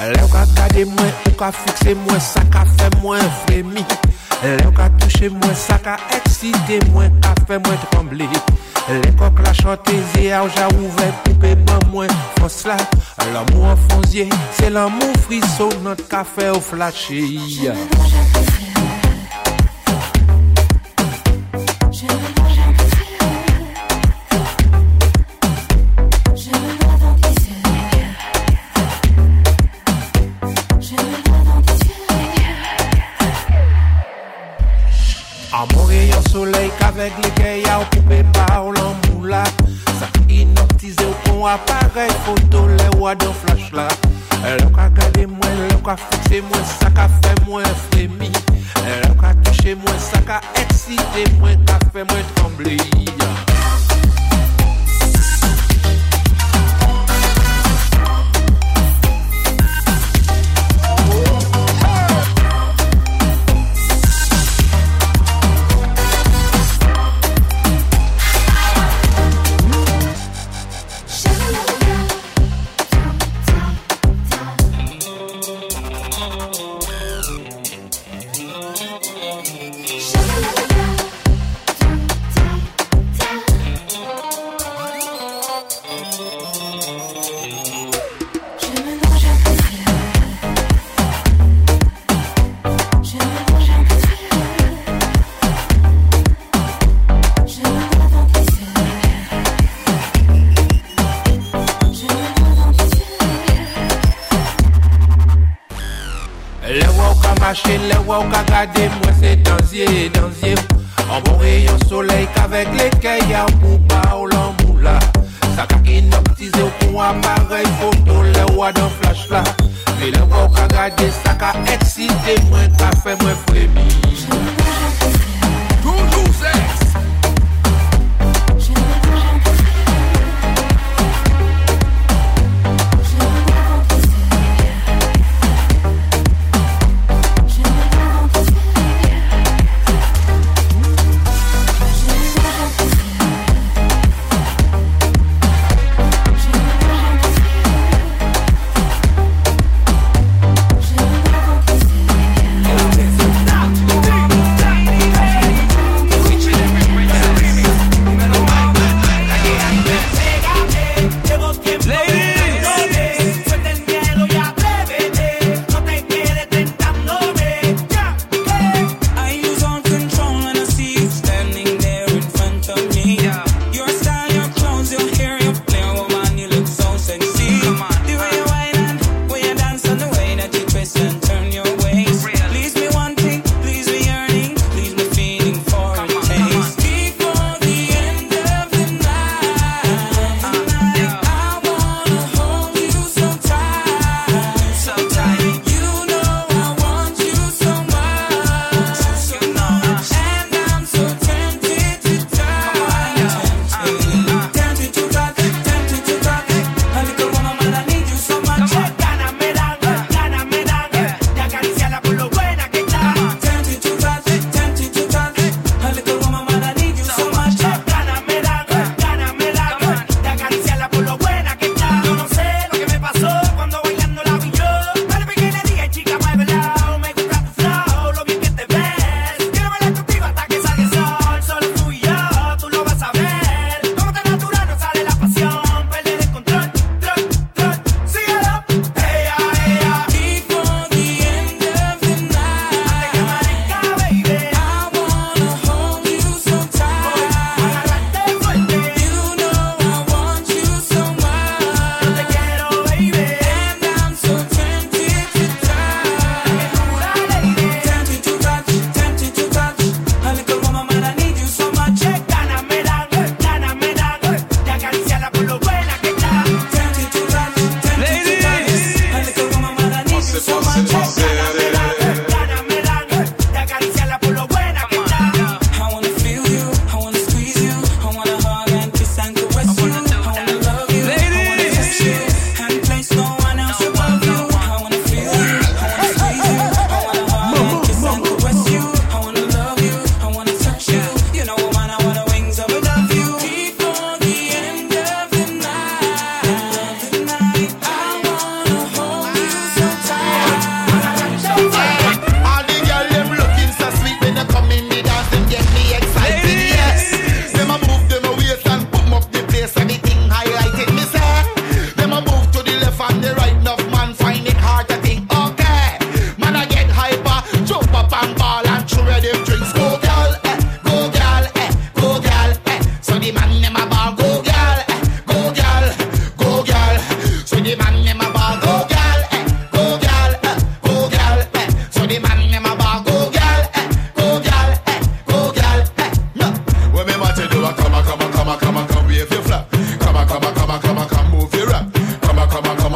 Les coquilles à cadez-moi, les fixé à moi, ça a fait moins frémi. Les coquilles à toucher-moi, ça a excité-moi, ça fait moins tremblé. Les coquilles à chantez-moi, j'ai ouvert pour que pas moins force-là. L'amour enfoncé, c'est l'amour frisson notre café au fait ou flâché. moi, ça qu'a fait moi frémir. Elle a touché moi, ça a excité moi, ça qu'a fait moi trembler. mache le waw ka gade mwen se danzye, danzye An bon reyon soley kavek leke ya pou pa ou lan mou la Sa ka inoptize ou pou aparey foto le waw dan flash la Me le waw ka gade sa ka eksite mwen ka fe mwen fremi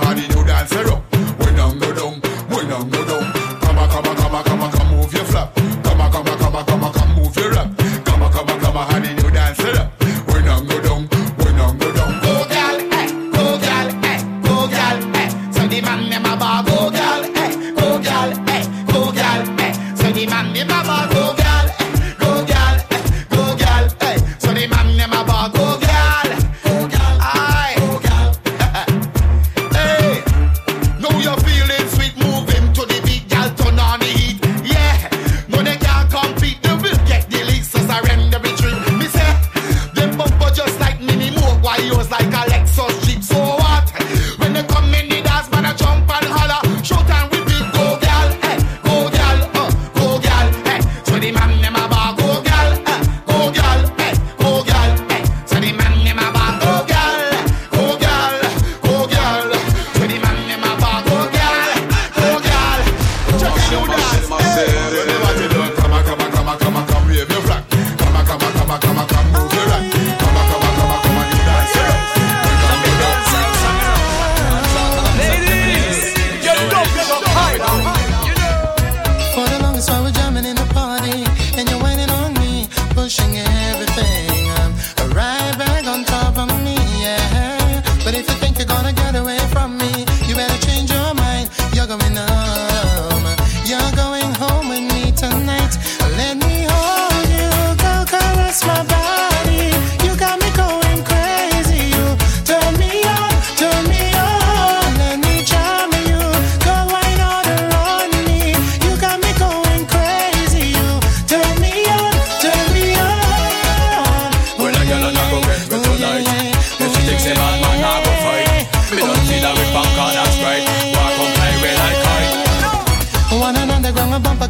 my heart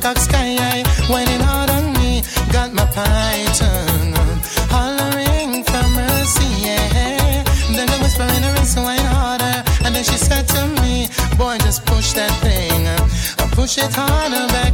peacock sky high, whining hard on me. Got my python hollering for mercy, yeah. Then I whisper in her ear, so whine harder. And then she said to me, Boy, just push that thing, push it harder back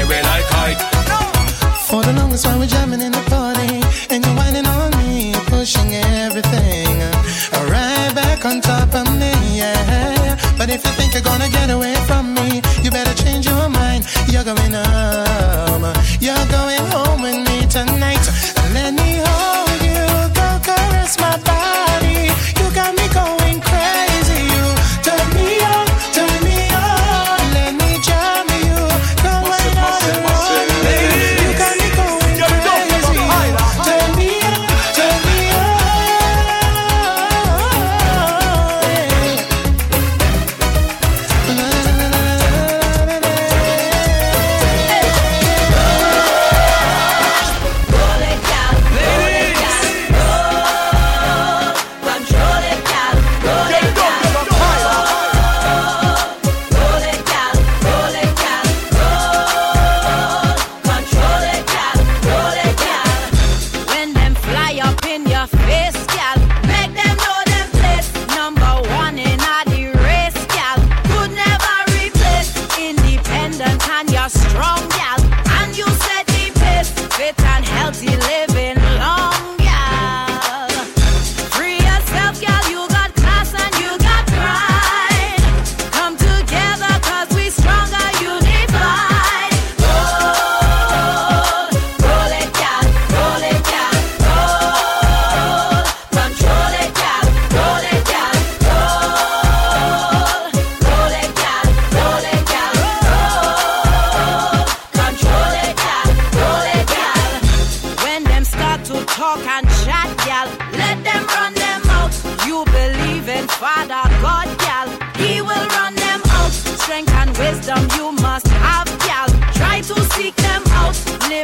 fly away like kite. For the longest while we're jamming in the party, and you're whining on me, pushing everything. Right back on top of me, yeah. But if you think you're gonna get away from me, you better change your mind. You're going on.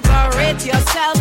liberate yourself.